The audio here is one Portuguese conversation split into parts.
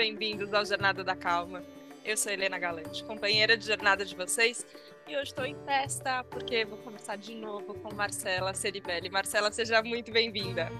bem-vindos ao Jornada da Calma. Eu sou Helena Galante, companheira de jornada de vocês, e hoje estou em festa porque vou conversar de novo com Marcela Ceribelli. Marcela, seja muito bem-vinda.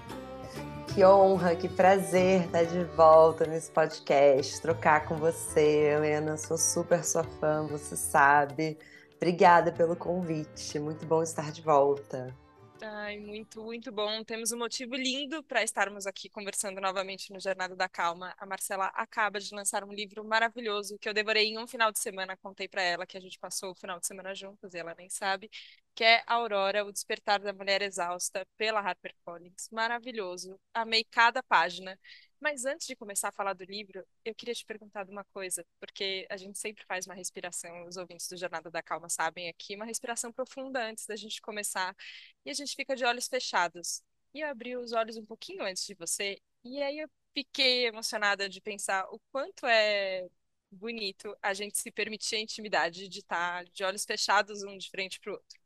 Que honra, que prazer estar de volta nesse podcast, trocar com você, Helena. Sou super sua fã, você sabe. Obrigada pelo convite, muito bom estar de volta. Ai, muito, muito bom. Temos um motivo lindo para estarmos aqui conversando novamente no Jornada da Calma. A Marcela acaba de lançar um livro maravilhoso que eu devorei em um final de semana. Contei para ela que a gente passou o final de semana juntas e ela nem sabe, que é Aurora, o Despertar da Mulher Exausta, pela HarperCollins. Maravilhoso. Amei cada página. Mas antes de começar a falar do livro, eu queria te perguntar uma coisa, porque a gente sempre faz uma respiração, os ouvintes do Jornada da Calma sabem aqui, uma respiração profunda antes da gente começar, e a gente fica de olhos fechados. E eu abri os olhos um pouquinho antes de você, e aí eu fiquei emocionada de pensar o quanto é bonito a gente se permitir a intimidade de estar de olhos fechados um de frente para o outro.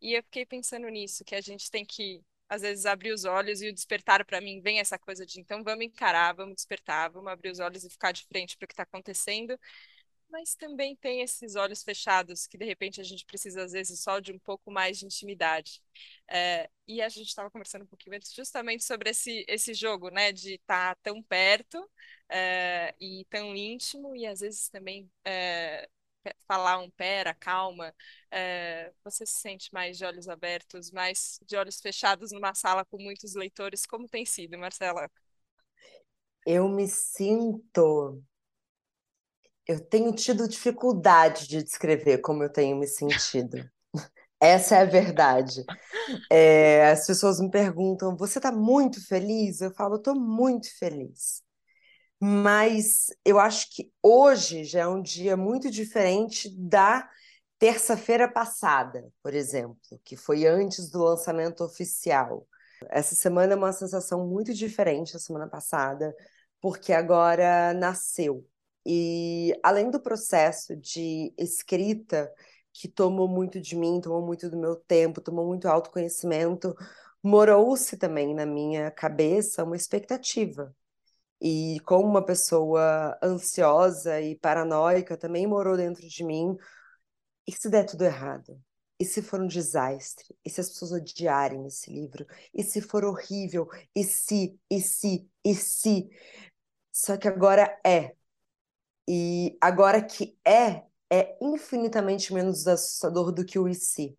E eu fiquei pensando nisso, que a gente tem que às vezes abrir os olhos e o despertar para mim vem essa coisa de então vamos encarar, vamos despertar, vamos abrir os olhos e ficar de frente para o que está acontecendo. Mas também tem esses olhos fechados que de repente a gente precisa às vezes só de um pouco mais de intimidade. É, e a gente estava conversando um pouquinho antes justamente sobre esse, esse jogo, né, de estar tá tão perto é, e tão íntimo e às vezes também é, falar um pera, calma, é, você se sente mais de olhos abertos, mais de olhos fechados numa sala com muitos leitores? Como tem sido, Marcela? Eu me sinto. Eu tenho tido dificuldade de descrever como eu tenho me sentido. Essa é a verdade. É, as pessoas me perguntam: você está muito feliz? Eu falo: estou muito feliz. Mas eu acho que hoje já é um dia muito diferente da terça-feira passada, por exemplo, que foi antes do lançamento oficial. Essa semana é uma sensação muito diferente da semana passada, porque agora nasceu. E além do processo de escrita, que tomou muito de mim, tomou muito do meu tempo, tomou muito autoconhecimento, morou-se também na minha cabeça uma expectativa e como uma pessoa ansiosa e paranoica também morou dentro de mim. E se der tudo errado? E se for um desastre? E se as pessoas odiarem esse livro? E se for horrível? E se, e se, e se? Só que agora é. E agora que é, é infinitamente menos assustador do que o e se.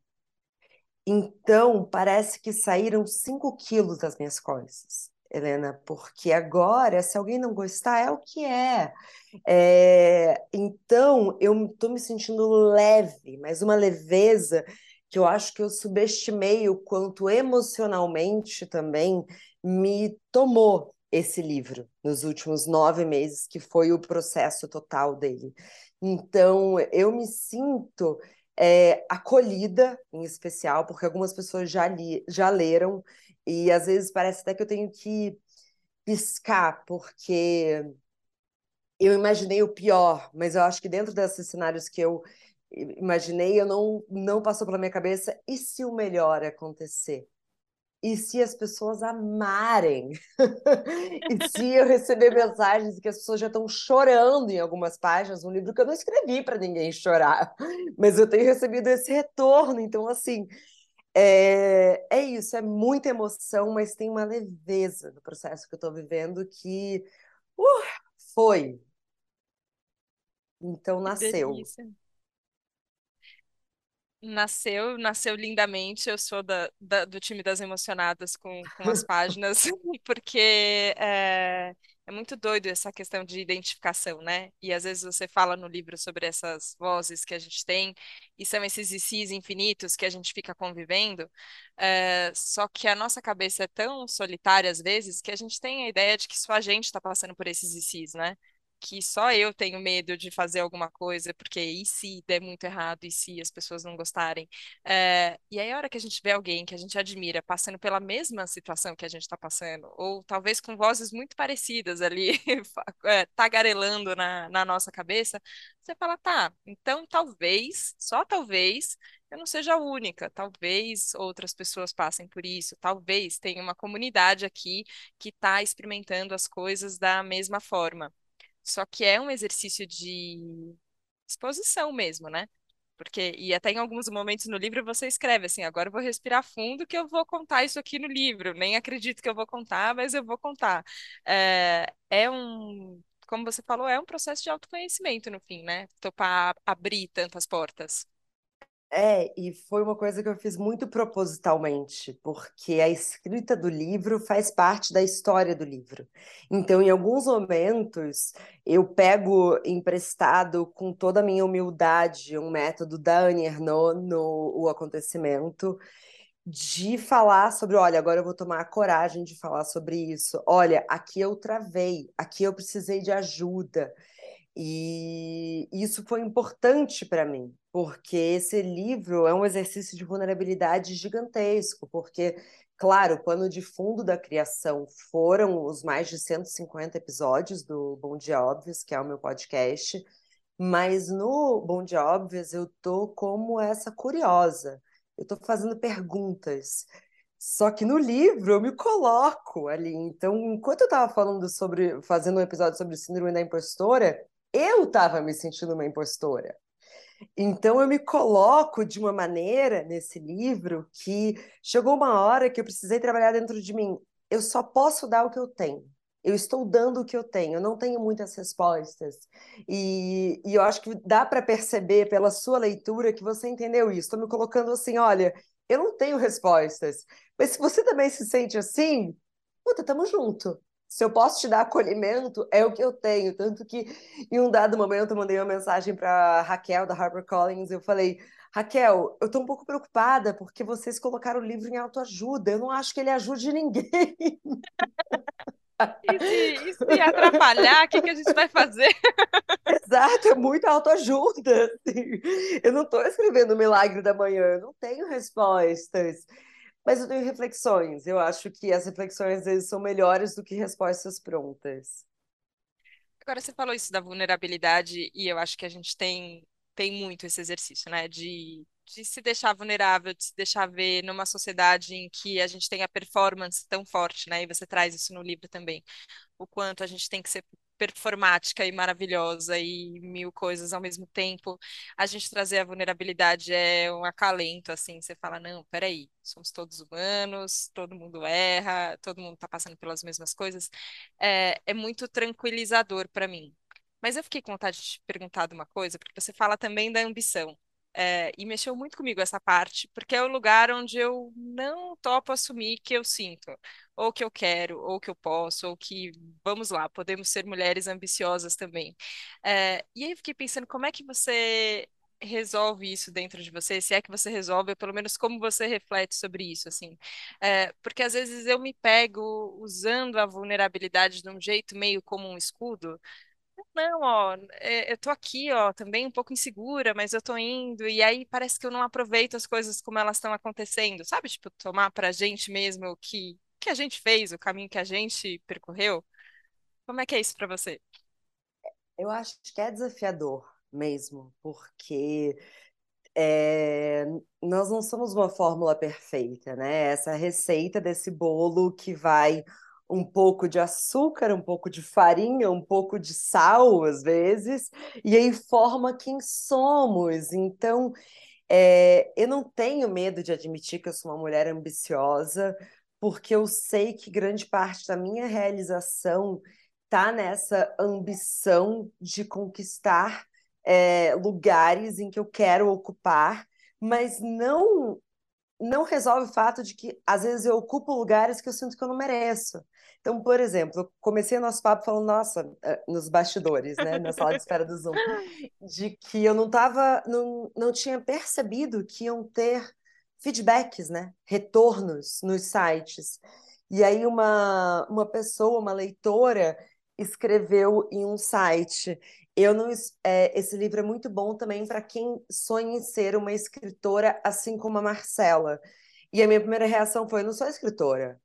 Então, parece que saíram 5 quilos das minhas coisas. Helena, porque agora, se alguém não gostar, é o que é. é então, eu estou me sentindo leve, mas uma leveza que eu acho que eu subestimei o quanto emocionalmente também me tomou esse livro nos últimos nove meses, que foi o processo total dele. Então, eu me sinto é, acolhida, em especial, porque algumas pessoas já, li, já leram e às vezes parece até que eu tenho que piscar, porque eu imaginei o pior, mas eu acho que dentro desses cenários que eu imaginei, eu não, não passou pela minha cabeça, e se o melhor acontecer? E se as pessoas amarem? e se eu receber mensagens que as pessoas já estão chorando em algumas páginas, um livro que eu não escrevi para ninguém chorar, mas eu tenho recebido esse retorno, então assim, é, é isso, é muita emoção, mas tem uma leveza no processo que eu estou vivendo que uh, foi. Então nasceu. Nasceu, nasceu lindamente. Eu sou da, da- do time das emocionadas com, com as páginas, porque é, é muito doido essa questão de identificação, né? E às vezes você fala no livro sobre essas vozes que a gente tem, e são esses ICs infinitos que a gente fica convivendo, é, só que a nossa cabeça é tão solitária às vezes que a gente tem a ideia de que só a gente está passando por esses ICs, né? Que só eu tenho medo de fazer alguma coisa, porque e se der muito errado, e se as pessoas não gostarem? É, e aí, a hora que a gente vê alguém que a gente admira passando pela mesma situação que a gente está passando, ou talvez com vozes muito parecidas ali, é, tagarelando na, na nossa cabeça, você fala, tá, então talvez, só talvez, eu não seja a única, talvez outras pessoas passem por isso, talvez tenha uma comunidade aqui que está experimentando as coisas da mesma forma. Só que é um exercício de exposição mesmo, né? Porque, e até em alguns momentos no livro você escreve assim, agora eu vou respirar fundo que eu vou contar isso aqui no livro. Nem acredito que eu vou contar, mas eu vou contar. É, é um, como você falou, é um processo de autoconhecimento no fim, né? Topar abrir tantas portas. É, e foi uma coisa que eu fiz muito propositalmente, porque a escrita do livro faz parte da história do livro. Então, em alguns momentos, eu pego emprestado com toda a minha humildade um método da Annie Ernaux no O Acontecimento, de falar sobre, olha, agora eu vou tomar a coragem de falar sobre isso. Olha, aqui eu travei, aqui eu precisei de ajuda. E isso foi importante para mim, porque esse livro é um exercício de vulnerabilidade gigantesco, porque, claro, o pano de fundo da criação foram os mais de 150 episódios do Bom Dia Óbvios, que é o meu podcast, mas no Bom Dia Óbvios eu tô como essa curiosa, eu tô fazendo perguntas. Só que no livro eu me coloco ali. Então, enquanto eu estava falando sobre, fazendo um episódio sobre síndrome da impostora, eu estava me sentindo uma impostora. Então eu me coloco de uma maneira nesse livro que chegou uma hora que eu precisei trabalhar dentro de mim. Eu só posso dar o que eu tenho. Eu estou dando o que eu tenho, eu não tenho muitas respostas. E, e eu acho que dá para perceber pela sua leitura que você entendeu isso. Estou me colocando assim: olha, eu não tenho respostas. Mas se você também se sente assim, puta, tamo junto se eu posso te dar acolhimento, é o que eu tenho. Tanto que em um dado momento eu mandei uma mensagem para Raquel, da HarperCollins, eu falei. Raquel, eu estou um pouco preocupada porque vocês colocaram o livro em autoajuda. Eu não acho que ele ajude ninguém. E se, e se atrapalhar, o que, que a gente vai fazer? Exato, é muita autoajuda. Assim. Eu não estou escrevendo o Milagre da Manhã, eu não tenho respostas. Mas eu tenho reflexões. Eu acho que as reflexões às vezes são melhores do que respostas prontas. Agora você falou isso da vulnerabilidade e eu acho que a gente tem tem muito esse exercício, né? De, de se deixar vulnerável, de se deixar ver numa sociedade em que a gente tem a performance tão forte, né? E você traz isso no livro também. O quanto a gente tem que ser performática e maravilhosa e mil coisas ao mesmo tempo, a gente trazer a vulnerabilidade é um acalento, assim, você fala, não, peraí, somos todos humanos, todo mundo erra, todo mundo está passando pelas mesmas coisas, é, é muito tranquilizador para mim. Mas eu fiquei com vontade de te perguntar de uma coisa, porque você fala também da ambição. É, e mexeu muito comigo essa parte, porque é o lugar onde eu não topo assumir que eu sinto, ou que eu quero, ou que eu posso, ou que, vamos lá, podemos ser mulheres ambiciosas também. É, e aí eu fiquei pensando, como é que você resolve isso dentro de você, se é que você resolve, ou pelo menos como você reflete sobre isso, assim. É, porque às vezes eu me pego usando a vulnerabilidade de um jeito meio como um escudo, não, ó, é, eu tô aqui, ó, também um pouco insegura, mas eu tô indo, e aí parece que eu não aproveito as coisas como elas estão acontecendo, sabe? Tipo, tomar pra gente mesmo o que, que a gente fez, o caminho que a gente percorreu. Como é que é isso pra você? Eu acho que é desafiador mesmo, porque é, nós não somos uma fórmula perfeita, né? Essa receita desse bolo que vai um pouco de açúcar, um pouco de farinha, um pouco de sal, às vezes, e aí forma quem somos. Então, é, eu não tenho medo de admitir que eu sou uma mulher ambiciosa, porque eu sei que grande parte da minha realização está nessa ambição de conquistar é, lugares em que eu quero ocupar, mas não não resolve o fato de que às vezes eu ocupo lugares que eu sinto que eu não mereço. Então, por exemplo, eu comecei o nosso papo falando, nossa, eh, nos bastidores, né, na sala de espera do Zoom, de que eu não tava, não, não tinha percebido que iam ter feedbacks, né, retornos nos sites. E aí uma, uma pessoa, uma leitora, escreveu em um site. Eu não, é, esse livro é muito bom também para quem sonha em ser uma escritora, assim como a Marcela. E a minha primeira reação foi: eu não sou escritora.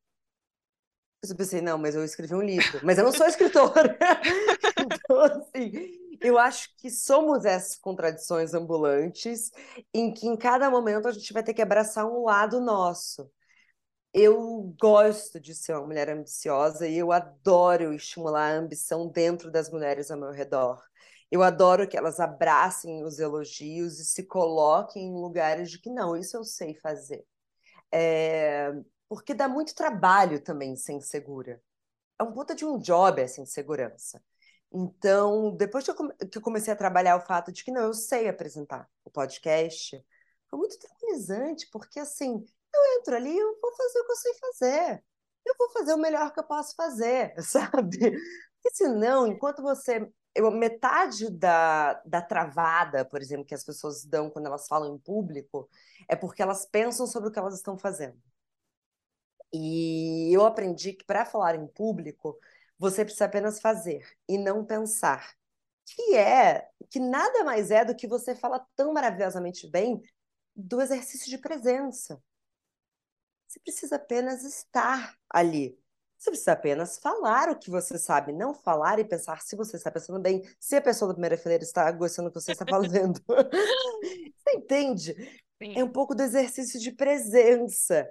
Eu pensei, não, mas eu escrevi um livro, mas eu não sou escritora. então, assim, eu acho que somos essas contradições ambulantes, em que em cada momento a gente vai ter que abraçar um lado nosso. eu gosto de ser uma mulher ambiciosa e eu adoro estimular a ambição dentro das mulheres ao meu redor. Eu adoro que elas abracem os elogios e se coloquem em lugares de que não, isso eu sei fazer. É... Porque dá muito trabalho também ser insegura. É um puta de um job essa insegurança. Então, depois que eu comecei a trabalhar o fato de que não, eu sei apresentar o podcast, foi muito tranquilizante, porque assim, eu entro ali, eu vou fazer o que eu sei fazer. Eu vou fazer o melhor que eu posso fazer, sabe? Porque senão, enquanto você. Eu, metade da, da travada, por exemplo, que as pessoas dão quando elas falam em público, é porque elas pensam sobre o que elas estão fazendo. E eu aprendi que para falar em público, você precisa apenas fazer e não pensar. Que é, que nada mais é do que você fala tão maravilhosamente bem do exercício de presença. Você precisa apenas estar ali. Você precisa apenas falar o que você sabe, não falar e pensar se você está pensando bem, se a pessoa da primeira fileira está gostando do que você está fazendo. você entende? Sim. É um pouco do exercício de presença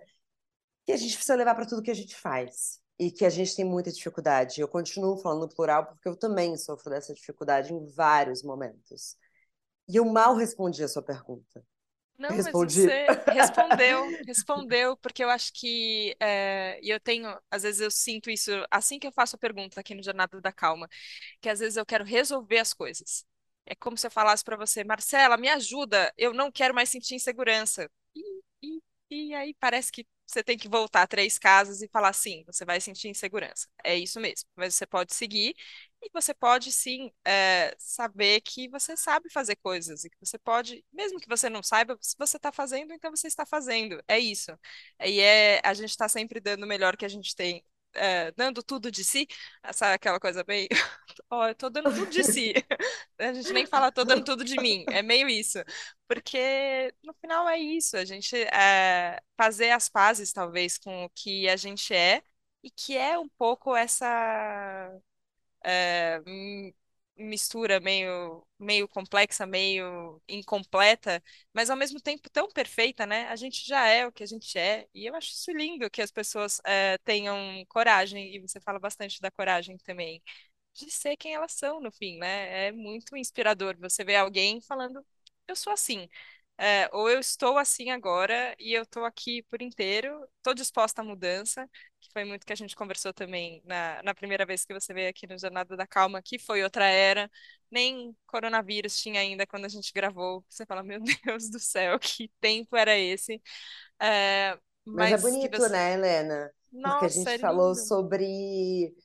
que a gente precisa levar para tudo que a gente faz e que a gente tem muita dificuldade. Eu continuo falando plural porque eu também sofro dessa dificuldade em vários momentos. E eu mal respondi a sua pergunta. Não, Respondi. mas você respondeu, respondeu, porque eu acho que, é, e eu tenho, às vezes eu sinto isso, assim que eu faço a pergunta aqui no Jornada da Calma, que às vezes eu quero resolver as coisas. É como se eu falasse para você, Marcela, me ajuda, eu não quero mais sentir insegurança. E, e, e aí parece que você tem que voltar três casas e falar sim, você vai sentir insegurança. É isso mesmo. Mas você pode seguir e você pode sim é, saber que você sabe fazer coisas e que você pode, mesmo que você não saiba, se você está fazendo, então você está fazendo. É isso. E é a gente está sempre dando o melhor que a gente tem. É, dando tudo de si, sabe aquela coisa bem, ó, oh, eu tô dando tudo de si. A gente nem fala tô dando tudo de mim, é meio isso. Porque no final é isso, a gente é, fazer as pazes, talvez, com o que a gente é, e que é um pouco essa é, mistura meio, meio complexa, meio incompleta, mas ao mesmo tempo tão perfeita, né? A gente já é o que a gente é, e eu acho isso lindo que as pessoas é, tenham coragem, e você fala bastante da coragem também, de ser quem elas são, no fim, né? É muito inspirador você ver alguém falando, eu sou assim. É, ou eu estou assim agora e eu estou aqui por inteiro, estou disposta à mudança, que foi muito que a gente conversou também na, na primeira vez que você veio aqui no Jornada da Calma, que foi outra era, nem coronavírus tinha ainda quando a gente gravou. Você fala, meu Deus do céu, que tempo era esse? É, mas, mas, é bonito, você... né, Helena? Nossa, Porque a gente é falou sobre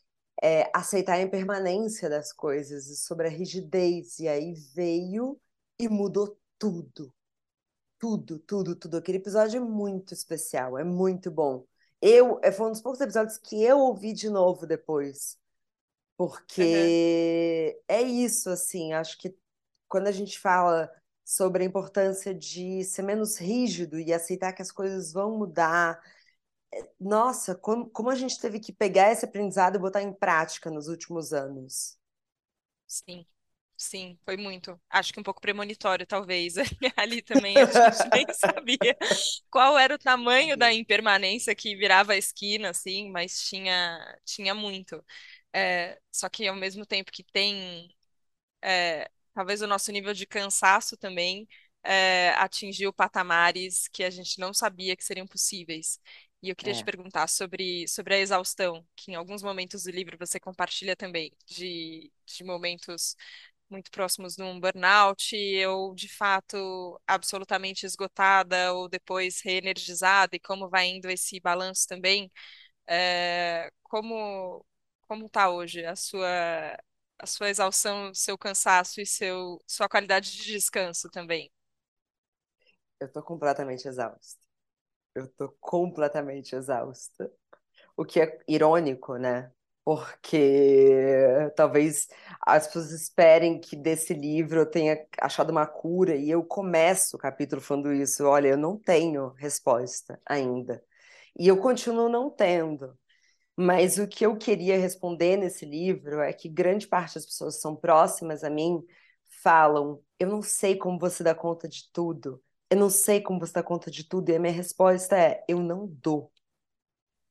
é, aceitar a impermanência das coisas e sobre a rigidez, e aí veio e mudou tudo tudo, tudo, tudo. Aquele episódio é muito especial, é muito bom. Eu, é, foi um dos poucos episódios que eu ouvi de novo depois. Porque uhum. é isso, assim, acho que quando a gente fala sobre a importância de ser menos rígido e aceitar que as coisas vão mudar, é, nossa, como, como a gente teve que pegar esse aprendizado e botar em prática nos últimos anos. Sim. Sim, foi muito. Acho que um pouco premonitório, talvez. Ali também a gente nem sabia qual era o tamanho da impermanência que virava a esquina, assim, mas tinha, tinha muito. É, só que ao mesmo tempo que tem, é, talvez o nosso nível de cansaço também é, atingiu patamares que a gente não sabia que seriam possíveis. E eu queria te é. perguntar sobre, sobre a exaustão, que em alguns momentos do livro você compartilha também, de, de momentos muito próximos de um burnout, ou de fato absolutamente esgotada, ou depois reenergizada, e como vai indo esse balanço também. É, como como está hoje a sua a sua exaustão, seu cansaço e seu sua qualidade de descanso também? Eu estou completamente exausta. Eu estou completamente exausta. O que é irônico, né? Porque talvez as pessoas esperem que desse livro eu tenha achado uma cura e eu começo o capítulo falando isso. Olha, eu não tenho resposta ainda. E eu continuo não tendo. Mas o que eu queria responder nesse livro é que grande parte das pessoas que são próximas a mim falam: Eu não sei como você dá conta de tudo. Eu não sei como você dá conta de tudo. E a minha resposta é: Eu não dou.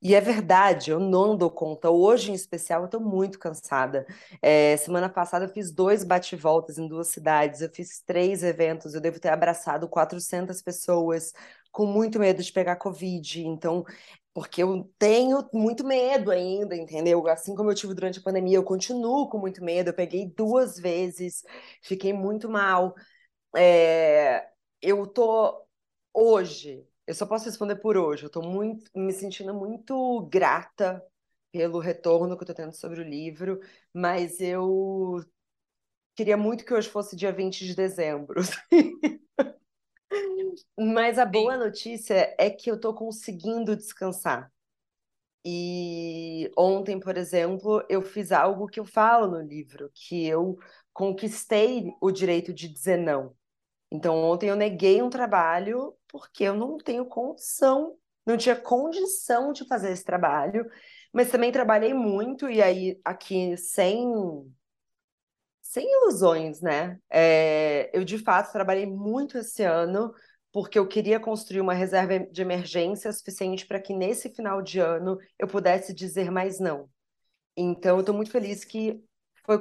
E é verdade, eu não dou conta. Hoje, em especial, eu tô muito cansada. É, semana passada eu fiz dois bate-voltas em duas cidades, eu fiz três eventos, eu devo ter abraçado 400 pessoas, com muito medo de pegar Covid. Então, porque eu tenho muito medo ainda, entendeu? Assim como eu tive durante a pandemia, eu continuo com muito medo. Eu peguei duas vezes, fiquei muito mal. É, eu tô hoje, eu só posso responder por hoje. Eu muito, me sentindo muito grata pelo retorno que eu tô tendo sobre o livro, mas eu queria muito que hoje fosse dia 20 de dezembro. Mas a boa notícia é que eu tô conseguindo descansar. E ontem, por exemplo, eu fiz algo que eu falo no livro, que eu conquistei o direito de dizer não. Então, ontem eu neguei um trabalho porque eu não tenho condição, não tinha condição de fazer esse trabalho, mas também trabalhei muito, e aí aqui sem sem ilusões, né? É, eu de fato trabalhei muito esse ano porque eu queria construir uma reserva de emergência suficiente para que nesse final de ano eu pudesse dizer mais não. Então, eu estou muito feliz que foi,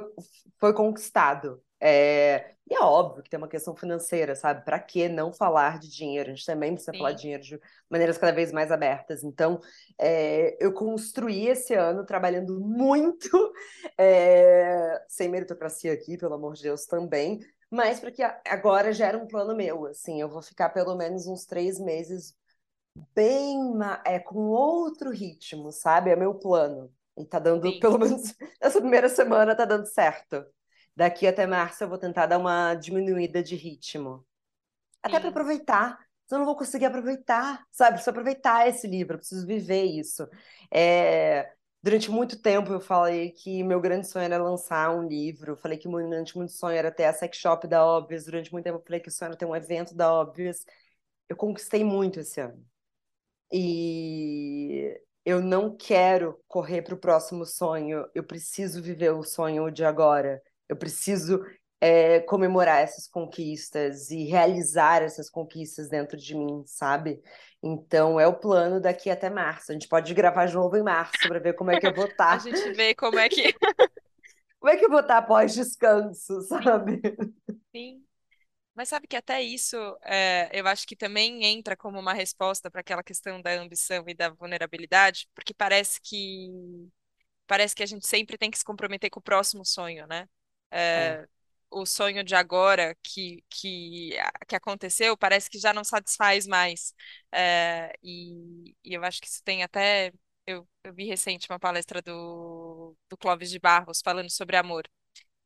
foi conquistado. É, e é óbvio que tem uma questão financeira, sabe? Para que não falar de dinheiro? A gente também precisa falar de sim. dinheiro de maneiras cada vez mais abertas. Então, é, eu construí esse ano trabalhando muito, é, sem meritocracia aqui, pelo amor de Deus, também, mas para que agora já era um plano meu. Assim, eu vou ficar pelo menos uns três meses bem é, com outro ritmo, sabe? É meu plano. E tá dando, Sim. pelo menos essa primeira semana tá dando certo. Daqui até março eu vou tentar dar uma diminuída de ritmo. Até para aproveitar. Senão eu não vou conseguir aproveitar, sabe? Preciso aproveitar esse livro, preciso viver isso. É, Durante muito tempo eu falei que meu grande sonho era lançar um livro. Falei que durante muito sonho era ter a sex shop da Óbvias. Durante muito tempo eu falei que o sonho era ter um evento da Óbvias. Eu conquistei muito esse ano. E eu não quero correr para o próximo sonho. Eu preciso viver o sonho de agora. Eu preciso é, comemorar essas conquistas e realizar essas conquistas dentro de mim, sabe? Então é o plano daqui até março. A gente pode gravar de novo em março para ver como é que eu vou a estar. gente vê como é que. Como é que eu vou estar após descanso, sabe? sim. Mas sabe que até isso, é, eu acho que também entra como uma resposta para aquela questão da ambição e da vulnerabilidade, porque parece que parece que a gente sempre tem que se comprometer com o próximo sonho, né? É. É, o sonho de agora que, que, que aconteceu parece que já não satisfaz mais. É, e, e eu acho que isso tem até. Eu, eu vi recente uma palestra do, do Clóvis de Barros falando sobre amor.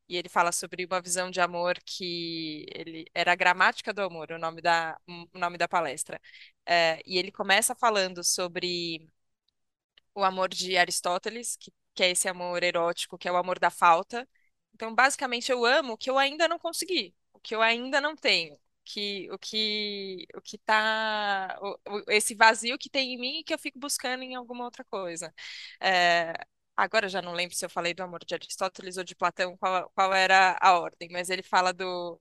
E ele fala sobre uma visão de amor que ele era a gramática do amor, o nome da, o nome da palestra. É, e ele começa falando sobre o amor de Aristóteles, que, que é esse amor erótico, que é o amor da falta. Então, basicamente, eu amo o que eu ainda não consegui, o que eu ainda não tenho, que, o que o que tá o- o- esse vazio que tem em mim e que eu fico buscando em alguma outra coisa. É, agora eu já não lembro se eu falei do amor de Aristóteles ou de Platão, qual, qual era a ordem, mas ele fala do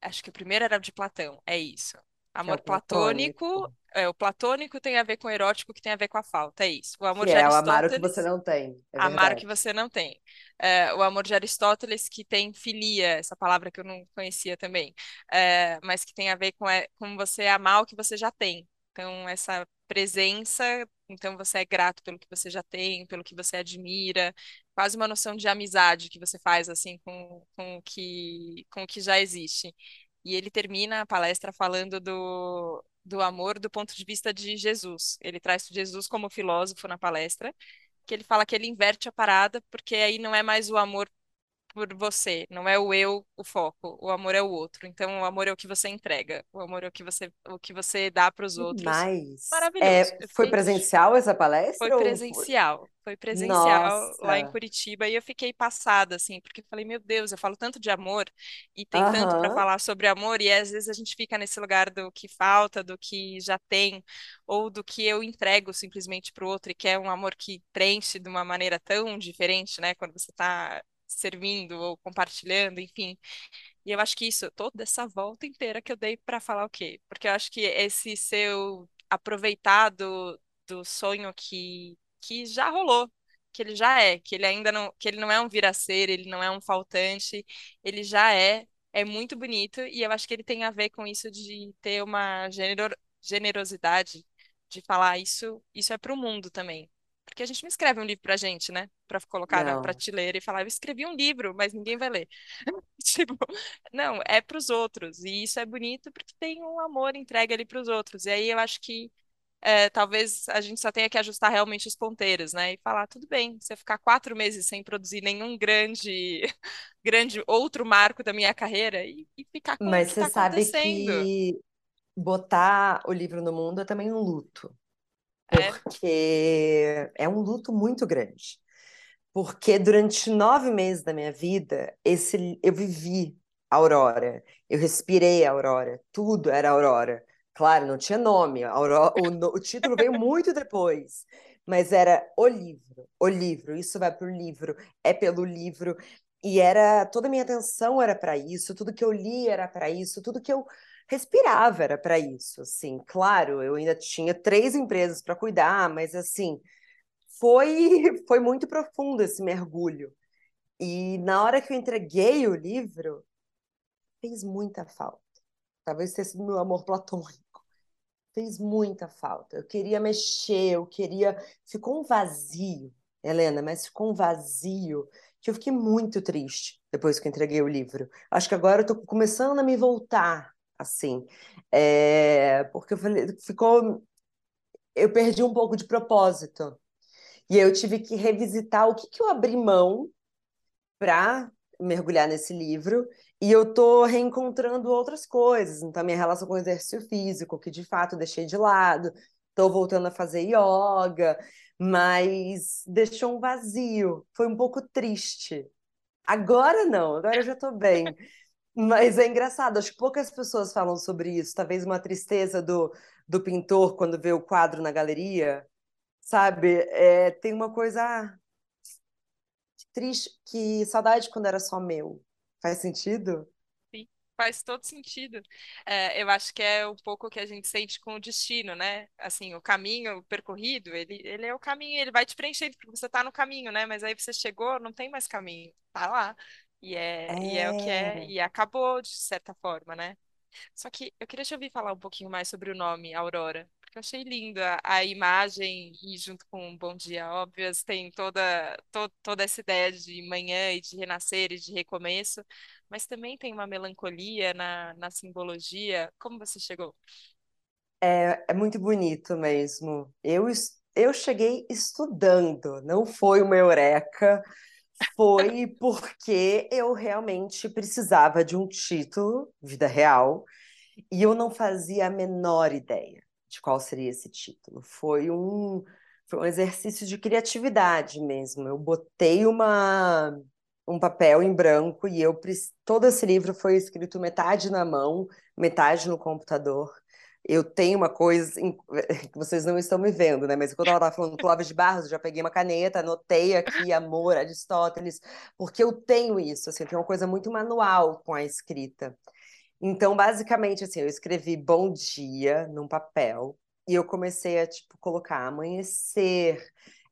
Acho que o primeiro era de Platão, é isso. É Amor platônico, platônico, é, o platônico tem a ver com o erótico, que tem a ver com a falta, é isso. O amor que de é o amar o que você Aristóteles, não tem, é amar o que você não tem. É, o amor de Aristóteles, que tem filia, essa palavra que eu não conhecia também, é, mas que tem a ver com, é, com você amar o que você já tem. Então, essa presença, então você é grato pelo que você já tem, pelo que você admira, quase uma noção de amizade que você faz assim com, com o que, com o que já existe. E ele termina a palestra falando do, do amor do ponto de vista de Jesus. Ele traz Jesus como filósofo na palestra, que ele fala que ele inverte a parada, porque aí não é mais o amor por você, não é o eu o foco, o amor é o outro. Então, o amor é o que você entrega, o amor é o que você, o que você dá para os outros. Mas Maravilhoso. é, foi presencial essa foi palestra ou foi? presencial, foi presencial lá em Nossa. Curitiba e eu fiquei passada, assim, porque eu falei, meu Deus, eu falo tanto de amor e tem tanto para falar sobre amor e às vezes a gente fica nesse lugar do que falta, do que já tem, ou do que eu entrego simplesmente para o outro e que é um amor que preenche de uma maneira tão diferente, né, quando você está servindo ou compartilhando, enfim. E eu acho que isso, toda essa volta inteira que eu dei para falar o quê? Porque eu acho que esse seu aproveitado do sonho que, que já rolou, que ele já é, que ele ainda não, que ele não é um viraceiro, ele não é um faltante, ele já é, é muito bonito e eu acho que ele tem a ver com isso de ter uma genero, generosidade de falar isso, isso é para o mundo também. Porque a gente não escreve um livro pra gente, né? Pra colocar na Não. prateleira e falar, eu escrevi um livro, mas ninguém vai ler. Tipo, não, é pros outros. E isso é bonito porque tem um amor entregue ali pros outros. E aí eu acho que é, talvez a gente só tenha que ajustar realmente os ponteiros, né? E falar, tudo bem, se eu ficar quatro meses sem produzir nenhum grande, grande outro marco da minha carreira e, e ficar com o Mas que você está sabe que botar o livro no mundo é também um luto, porque é. um luto muito grande. Porque durante nove meses da minha vida, esse, eu vivi a Aurora, eu respirei a Aurora, tudo era Aurora. Claro, não tinha nome, Aurora, o, o título veio muito depois, mas era o livro, o livro, isso vai para o livro, é pelo livro, e era toda a minha atenção era para isso, tudo que eu li era para isso, tudo que eu respirava era para isso, assim. Claro, eu ainda tinha três empresas para cuidar, mas assim foi foi muito profundo esse mergulho. E na hora que eu entreguei o livro, fez muita falta. Talvez tenha sido meu amor platônico. Fez muita falta. Eu queria mexer, eu queria. Ficou um vazio, Helena, mas ficou um vazio que eu fiquei muito triste depois que eu entreguei o livro. Acho que agora eu tô começando a me voltar, assim. É, Porque eu falei, ficou. Eu perdi um pouco de propósito. E eu tive que revisitar o que que eu abri mão para mergulhar nesse livro. E eu tô reencontrando outras coisas. Então, minha relação com o exercício físico, que de fato deixei de lado. Tô voltando a fazer yoga, mas deixou um vazio. Foi um pouco triste. Agora não, agora eu já tô bem. Mas é engraçado, acho que poucas pessoas falam sobre isso. Talvez uma tristeza do, do pintor quando vê o quadro na galeria, sabe? É, tem uma coisa, que triste, que saudade quando era só meu. Faz sentido? Sim, faz todo sentido. É, eu acho que é um pouco o que a gente sente com o destino, né? Assim, o caminho percorrido, ele, ele é o caminho, ele vai te preenchendo, porque você tá no caminho, né? Mas aí você chegou, não tem mais caminho, tá lá. E é, e é o que é, É, e acabou de certa forma, né? Só que eu queria te ouvir falar um pouquinho mais sobre o nome Aurora, porque eu achei linda a imagem e junto com Bom Dia Óbvias tem toda, to, toda essa ideia de manhã e de renascer e de recomeço, mas também tem uma melancolia na, na simbologia. Como você chegou? é, é muito bonito mesmo. Eu, eu cheguei estudando, não foi uma eureka, foi porque eu realmente precisava de um título, vida real, E eu não fazia a menor ideia de qual seria esse título. Foi um, foi um exercício de criatividade mesmo. Eu botei uma, um papel em branco e eu todo esse livro foi escrito metade na mão, metade no computador. Eu tenho uma coisa em- que vocês não estão me vendo, né? Mas quando ela estava falando Clóvis de Barros, eu já peguei uma caneta, anotei aqui amor, Aristóteles, porque eu tenho isso, assim, eu tenho uma coisa muito manual com a escrita. Então, basicamente, assim, eu escrevi bom dia num papel e eu comecei a, tipo, colocar amanhecer,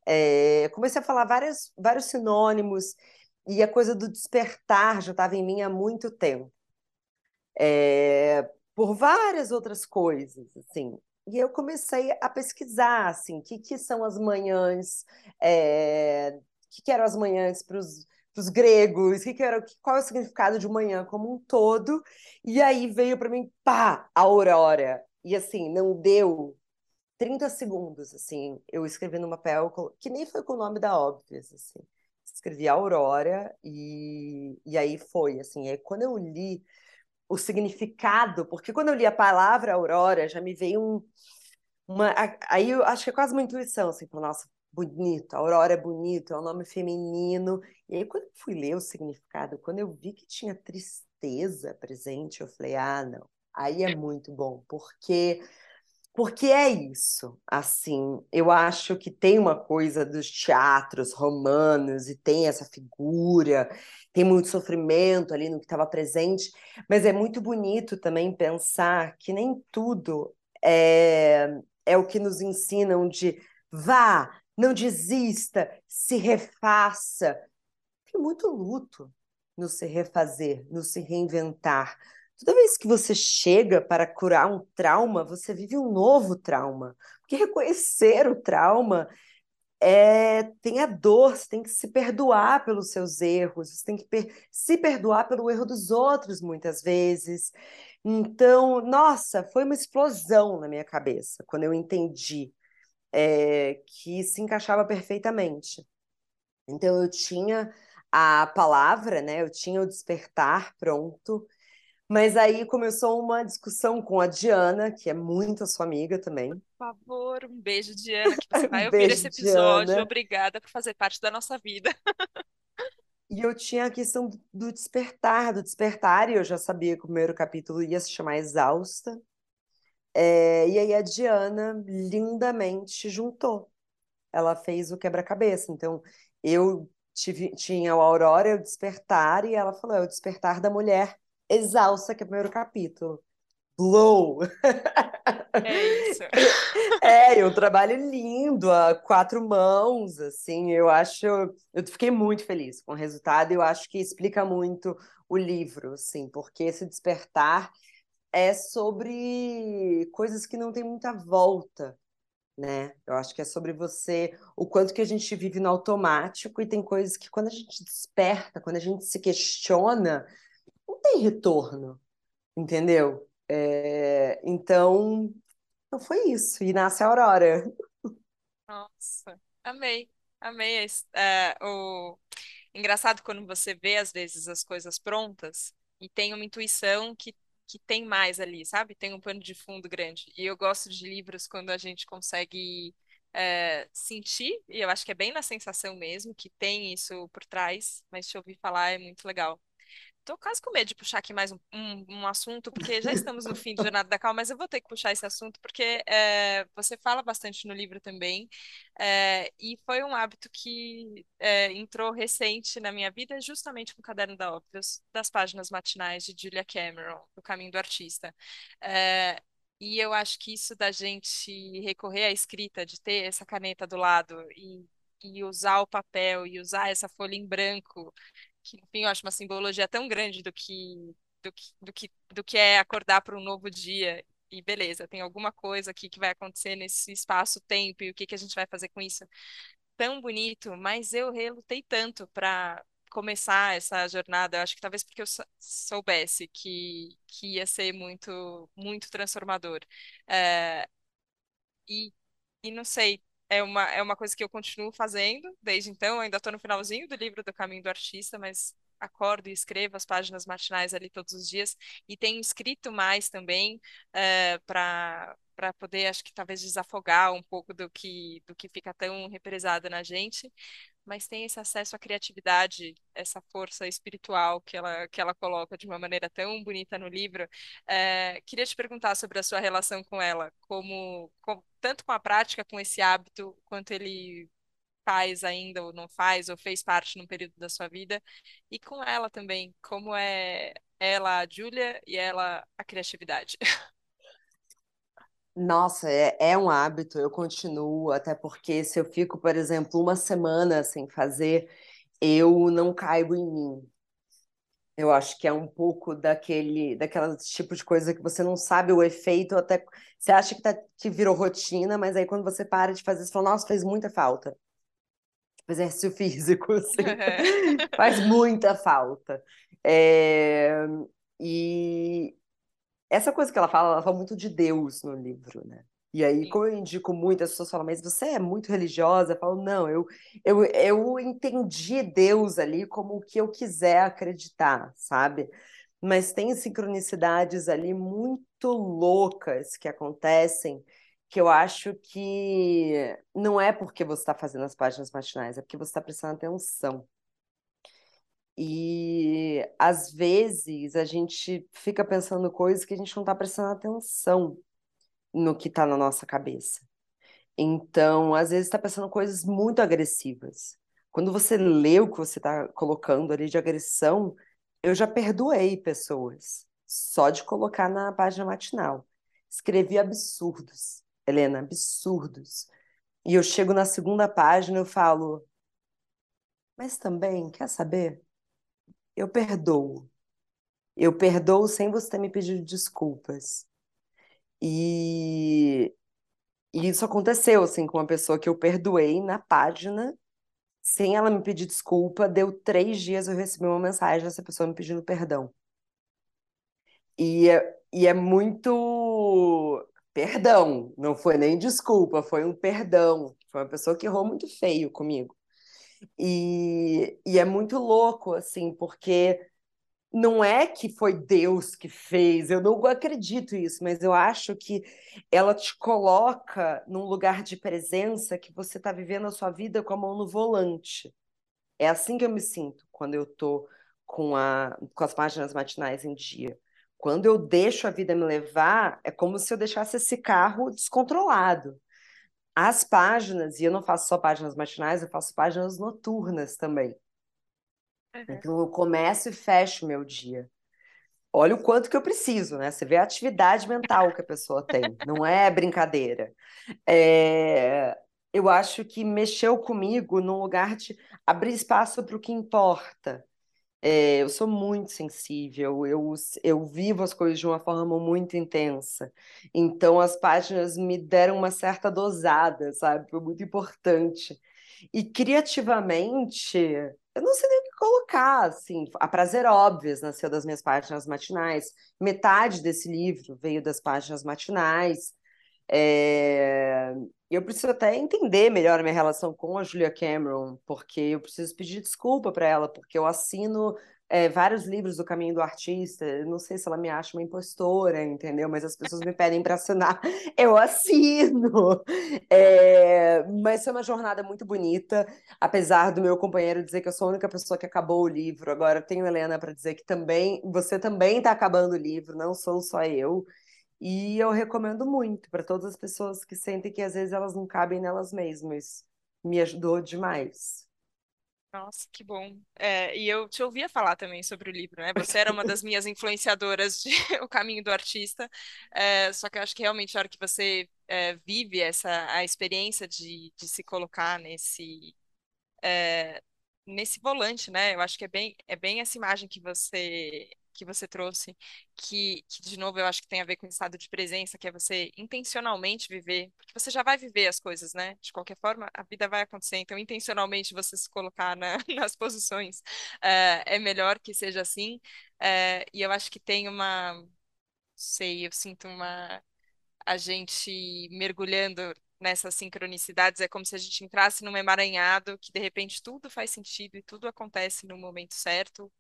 é, comecei a falar várias, vários sinônimos e a coisa do despertar já estava em mim há muito tempo, é, por várias outras coisas, assim. E eu comecei a pesquisar, assim, o que, que são as manhãs, é, que, que eram as manhãs para os gregos, que que era, qual é o significado de manhã como um todo. E aí veio para mim, pá, aurora. E assim, não deu 30 segundos, assim, eu escrevi no papel, que nem foi com o nome da Óbvias, assim. Escrevi Aurora e, e aí foi, assim. Aí quando eu li o significado, porque quando eu li a palavra Aurora, já me veio um, uma. Aí eu acho que é quase uma intuição, assim, para nossa, bonito, Aurora é bonito, é um nome feminino. E aí, quando eu fui ler o significado, quando eu vi que tinha tristeza presente, eu falei, ah, não, aí é muito bom, porque. Porque é isso, assim, eu acho que tem uma coisa dos teatros romanos e tem essa figura, tem muito sofrimento ali no que estava presente, mas é muito bonito também pensar que nem tudo é é o que nos ensinam de vá, não desista, se refaça. Tem muito luto no se refazer, no se reinventar. Toda vez que você chega para curar um trauma, você vive um novo trauma. Porque reconhecer o trauma é, tem a dor, você tem que se perdoar pelos seus erros, você tem que per se perdoar pelo erro dos outros muitas vezes. Então, nossa, foi uma explosão na minha cabeça quando eu entendi é, que se encaixava perfeitamente. Então, eu tinha a palavra, né? Eu tinha o despertar pronto. Mas aí começou uma discussão com a Diana, que é muito a sua amiga também. Por favor, um beijo, Diana, que você vai ouvir esse episódio. Diana. Obrigada por fazer parte da nossa vida. E eu tinha a questão do despertar, do despertar, e eu já sabia que o primeiro capítulo ia se chamar Exausta. É, e aí a Diana lindamente juntou. Ela fez o quebra-cabeça. Então, eu tive, tinha o Aurora, o Despertar, e ela falou: é o Despertar da Mulher Exausta, que é o primeiro capítulo. Blow! É isso. É, um trabalho lindo, a quatro mãos, assim, eu acho, eu fiquei muito feliz com o resultado, eu acho que explica muito o livro, assim, porque esse despertar é sobre coisas que não tem muita volta, né? Eu acho que é sobre você, o quanto que a gente vive no automático e tem coisas que quando a gente desperta, quando a gente se questiona, não tem retorno, entendeu? É, então, então foi isso. E nasce a Aurora. Nossa, amei, amei. É, o... Engraçado quando você vê, às vezes, as coisas prontas e tem uma intuição que, que tem mais ali, sabe? Tem um pano de fundo grande. E eu gosto de livros quando a gente consegue é, sentir, e eu acho que é bem na sensação mesmo, que tem isso por trás, mas te ouvir falar é muito legal. Tô quase com medo de puxar aqui mais um, um, um, assunto, porque já estamos no fim do Jornada da Calma, mas eu vou ter que puxar esse assunto, porque é, você fala bastante no livro também, é, e foi um hábito que é, entrou recente na minha vida, justamente com o Caderno da Óbvios, das páginas matinais de Julia Cameron, O Caminho do Artista. E eu acho que isso da gente recorrer à escrita, de ter essa caneta do lado e, e usar o papel e usar essa folha em branco que enfim, eu acho uma simbologia tão grande do que do que, do que, do que é acordar para um novo dia e beleza, tem alguma coisa aqui que vai acontecer nesse espaço-tempo e o que, que a gente vai fazer com isso. Tão bonito, mas eu relutei tanto para começar essa jornada. Eu acho que talvez porque eu soubesse que, que ia ser muito, muito transformador. É, e, e não sei, é uma, é uma coisa que eu continuo fazendo desde então. Ainda estou no finalzinho do livro do Caminho do Artista, mas acordo e escrevo as páginas matinais ali todos os dias e tenho escrito mais também uh, para para poder, acho que talvez desafogar um pouco do que do que fica tão represado na gente mas tem esse acesso à criatividade, essa força espiritual que ela, que ela coloca de uma maneira tão bonita no livro. É, queria te perguntar sobre a sua relação com ela, como, com, tanto com a prática, com esse hábito, quanto ele faz ainda ou não faz, ou fez parte num período da sua vida, e com ela também, como é ela a Júlia e ela a criatividade. Nossa, é, é um hábito, eu continuo, até porque se eu fico, por exemplo, uma semana sem fazer, eu não caigo em mim. Eu acho que é um pouco daquele, daquela tipo de coisa que você não sabe o efeito, até você acha que, tá, que virou rotina, mas aí quando você para de fazer, você fala, nossa, fez muita falta. Tipo, exercício físico, assim, faz muita falta. É, e, essa coisa que ela fala, ela fala muito de Deus no livro, né? E aí, como eu indico muito, as pessoas falam, mas você é muito religiosa? Eu falo, não, eu, eu, eu entendi Deus ali como o que eu quiser acreditar, sabe? Mas tem sincronicidades ali muito loucas que acontecem que eu acho que não é porque você está fazendo as páginas matinais, é porque você está prestando atenção. E às vezes a gente fica pensando coisas que a gente não está prestando atenção no que está na nossa cabeça. Então, às vezes está pensando coisas muito agressivas. Quando você lê o que você está colocando ali de agressão, eu já perdoei pessoas só de colocar na página matinal. Escrevi absurdos. Helena, absurdos. E eu chego na segunda página e falo, mas também, quer saber? Eu perdoo. Eu perdoo sem você ter me pedido desculpas. E, e isso aconteceu, assim, com uma pessoa que eu perdoei na página, sem ela me pedir desculpa. Deu três dias, eu recebi uma mensagem dessa pessoa me pedindo perdão. E, é, e é muito perdão, não foi nem desculpa, foi um perdão. Foi uma pessoa que errou muito feio comigo. E, e é muito louco, assim, porque não é que foi Deus que fez, eu não acredito isso, mas eu acho que ela te coloca num lugar de presença que você está vivendo a sua vida com a mão no volante. É assim que eu me sinto quando eu tô com, com as páginas matinais em dia. Quando eu deixo a vida me levar, é como se eu deixasse esse carro descontrolado. As páginas, e eu não faço só páginas matinais, eu faço páginas noturnas também. Uhum. Então eu começo e fecho meu dia. Olha o quanto que eu preciso, né? Você vê a atividade mental que a pessoa tem, não é brincadeira. É... Eu acho que mexeu comigo num lugar de abrir espaço para o que importa. É, eu sou muito sensível, eu, eu vivo as coisas de uma forma muito intensa. Então, as páginas me deram uma certa dosada, sabe? Foi muito importante. E criativamente, eu não sei nem o que colocar, assim. A Prazer Óbvias nasceu das minhas páginas matinais. Metade desse livro veio das páginas matinais. É... Eu preciso até entender melhor a minha relação com a Julia Cameron, porque eu preciso pedir desculpa para ela, porque eu assino é, vários livros do Caminho do Artista. Eu não sei se ela me acha uma impostora, entendeu? Mas as pessoas me pedem para assinar, eu assino. É, mas foi uma jornada muito bonita, apesar do meu companheiro dizer que eu sou a única pessoa que acabou o livro. Agora eu tenho Helena para dizer que também você também está acabando o livro, não sou só eu. E eu recomendo muito para todas as pessoas que sentem que às vezes elas não cabem nelas mesmas. Me ajudou demais. Nossa, que bom. É, e eu te ouvia falar também sobre o livro, né? Você era uma das minhas influenciadoras de O Caminho do Artista. É, só que eu acho que realmente a hora que você é, vive essa a experiência de, de se colocar nesse é, nesse volante, né? Eu acho que é bem é bem essa imagem que você que você trouxe, que, que, de novo eu acho que tem a ver com o estado de presença, que é você intencionalmente viver, porque você já vai viver as coisas, né? De qualquer forma, a vida vai acontecer, então intencionalmente você se colocar na, nas posições uh, é melhor que seja assim, uh, e eu acho que tem uma, sei, eu sinto uma, a gente mergulhando nessas sincronicidades, é como se a gente entrasse num emaranhado que de repente tudo faz sentido e tudo acontece no momento certo,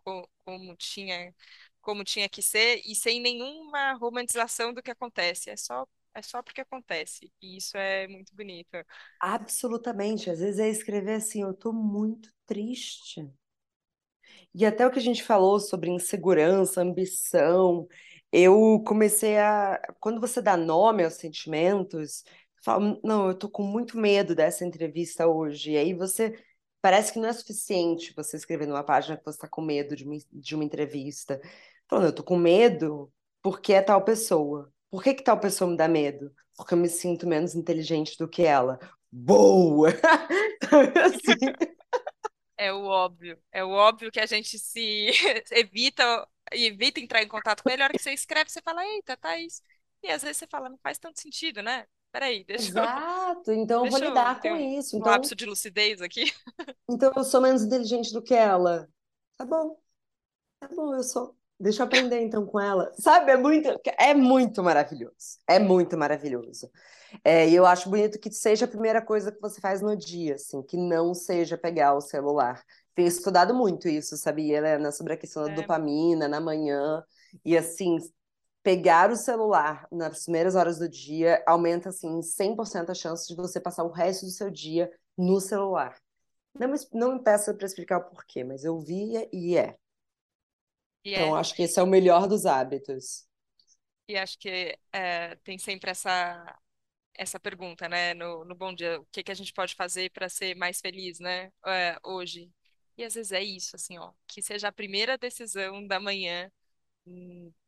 como, tinha como tinha que ser e sem nenhuma romantização do que acontece. É só é só porque acontece. E isso é muito bonito. Absolutamente. Às vezes é escrever assim, eu tô muito triste. E até o que a gente falou sobre insegurança, ambição, eu comecei a. Quando você dá nome aos sentimentos, fala, não, eu tô com muito medo dessa entrevista hoje. E aí você parece que não é suficiente você escrever numa página que você está com medo de uma, de uma entrevista. Falando, eu tô com medo porque é tal pessoa. Por que, que tal pessoa me dá medo? Porque eu me sinto menos inteligente do que ela. Boa! assim. É o óbvio. É o óbvio que a gente se evita evita entrar em contato com ele. A hora que você escreve, você fala, eita, tá isso. E às vezes você fala, não faz tanto sentido, né? Peraí, deixa Exato, eu... então eu vou lidar com um, isso. Um então... lapso de lucidez aqui. Então eu sou menos inteligente do que ela. Tá bom. Tá bom, eu sou. Deixa eu aprender então com ela. Sabe, é muito, é muito maravilhoso. É muito maravilhoso. É, e eu acho bonito que seja a primeira coisa que você faz no dia, assim, que não seja pegar o celular. Tenho estudado muito isso, sabia, Helena, sobre a questão da é. dopamina na manhã. E assim, pegar o celular nas primeiras horas do dia aumenta assim 100% a chance de você passar o resto do seu dia no celular. Não me, não me peça para explicar o porquê, mas eu vi e é. E então, é. acho que esse é o melhor dos hábitos. E acho que é, tem sempre essa essa pergunta, né, no, no Bom Dia, o que, que a gente pode fazer para ser mais feliz, né, é, hoje. E às vezes é isso, assim, ó, que seja a primeira decisão da manhã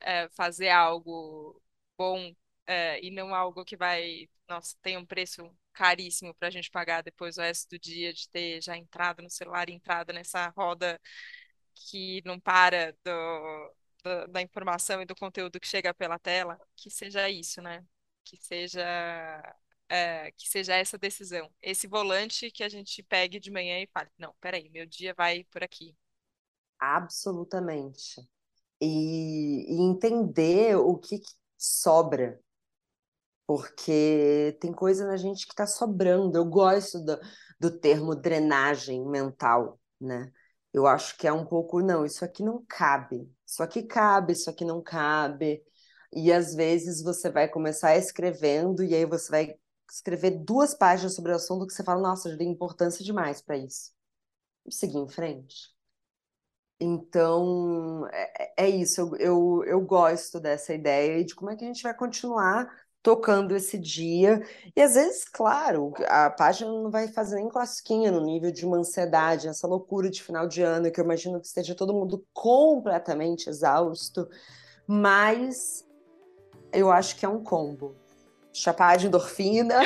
é, fazer algo bom é, e não algo que vai, nossa, tem um preço caríssimo para a gente pagar depois o resto do dia de ter já entrado no celular, entrado nessa roda que não para do, do, da informação e do conteúdo que chega pela tela, que seja isso, né? Que seja é, que seja essa decisão, esse volante que a gente pegue de manhã e fale, não, peraí, meu dia vai por aqui. Absolutamente. E, e entender o que, que sobra, porque tem coisa na gente que está sobrando. Eu gosto do, do termo drenagem mental, né? Eu acho que é um pouco, não, isso aqui não cabe, isso aqui cabe, isso aqui não cabe. E às vezes você vai começar escrevendo, e aí você vai escrever duas páginas sobre o assunto que você fala, nossa, já dei importância demais para isso. Vamos seguir em frente. Então, é, é isso, eu, eu, eu gosto dessa ideia e de como é que a gente vai continuar tocando esse dia. E às vezes, claro, a página não vai fazer nem clasquinha no nível de uma ansiedade, essa loucura de final de ano, que eu imagino que esteja todo mundo completamente exausto, mas eu acho que é um combo. Chapar de endorfina.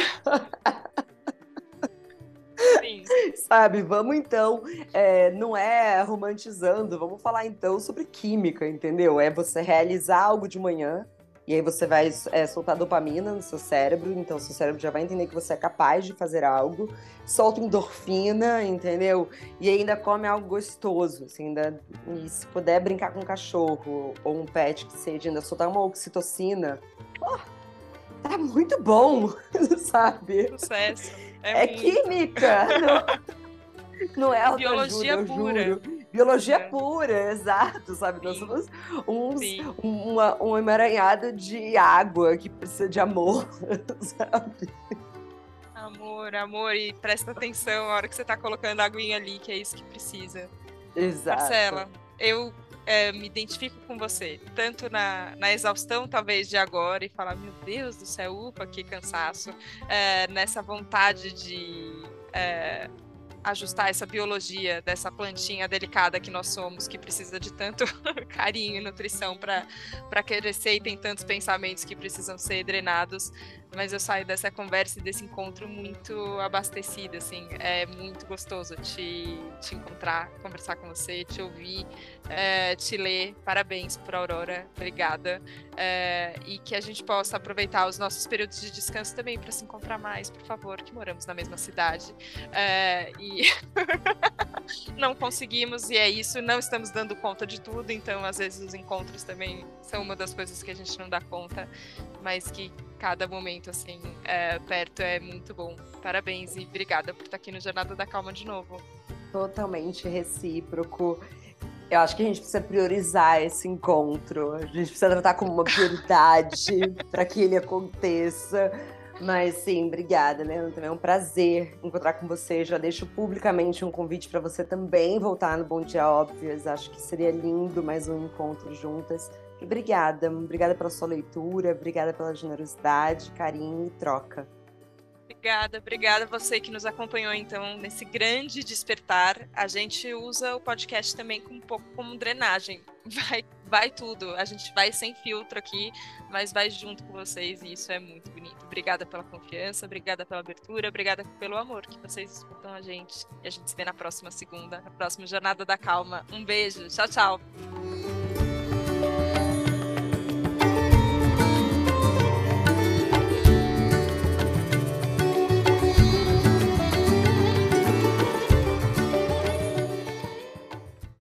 Sim. Sabe, vamos então, é, não é romantizando, vamos falar então sobre química, entendeu? É você realizar algo de manhã, e aí você vai é, soltar dopamina no seu cérebro, então seu cérebro já vai entender que você é capaz de fazer algo, solta endorfina, entendeu? E ainda come algo gostoso, assim, ainda, e se puder brincar com um cachorro ou um pet que seja, ainda soltar uma oxitocina, oh, tá muito bom, sabe? Sucesso. É, é química, não, não é Biologia pura. Juro. Biologia é. pura, exato, sabe? Sim. Nós somos uns, um, uma, um emaranhado de água que precisa de amor, sabe? Amor, amor, e presta atenção na hora que você tá colocando a aguinha ali, que é isso que precisa. Exato. Marcela, eu é, me identifico com você, tanto na, na exaustão, talvez, de agora, e falar, meu Deus do céu, upa, que cansaço, é, nessa vontade de. É, ajustar essa biologia dessa plantinha delicada que nós somos, que precisa de tanto carinho e nutrição para crescer e tem tantos pensamentos que precisam ser drenados. Mas eu saio dessa conversa e desse encontro muito abastecida, assim. É muito gostoso te, te encontrar, conversar com você, te ouvir, é, te ler. Parabéns por Aurora, obrigada. É, e que a gente possa aproveitar os nossos períodos de descanso também para se encontrar mais, por favor, que moramos na mesma cidade. É, não conseguimos, e é isso, não estamos dando conta de tudo, então às vezes os encontros também são uma das coisas que a gente não dá conta, mas que cada momento assim é, perto é muito bom. Parabéns e obrigada por estar aqui no Jornada da Calma de novo. Totalmente recíproco. Eu acho que a gente precisa priorizar esse encontro. A gente precisa tratar como uma prioridade para que ele aconteça mas sim, obrigada, Leandro. Também é um prazer encontrar com você. Já deixo publicamente um convite para você também voltar no Bom Dia Óbvias. Acho que seria lindo mais um encontro juntas. E obrigada, obrigada pela sua leitura, obrigada pela generosidade, carinho e troca. Obrigada, obrigada a você que nos acompanhou então nesse grande despertar. A gente usa o podcast também um pouco como drenagem. Vai, vai tudo. A gente vai sem filtro aqui, mas vai junto com vocês e isso é muito bonito. Obrigada pela confiança, obrigada pela abertura, obrigada pelo amor que vocês escutam a gente. E a gente se vê na próxima segunda, na próxima Jornada da Calma. Um beijo, tchau, tchau.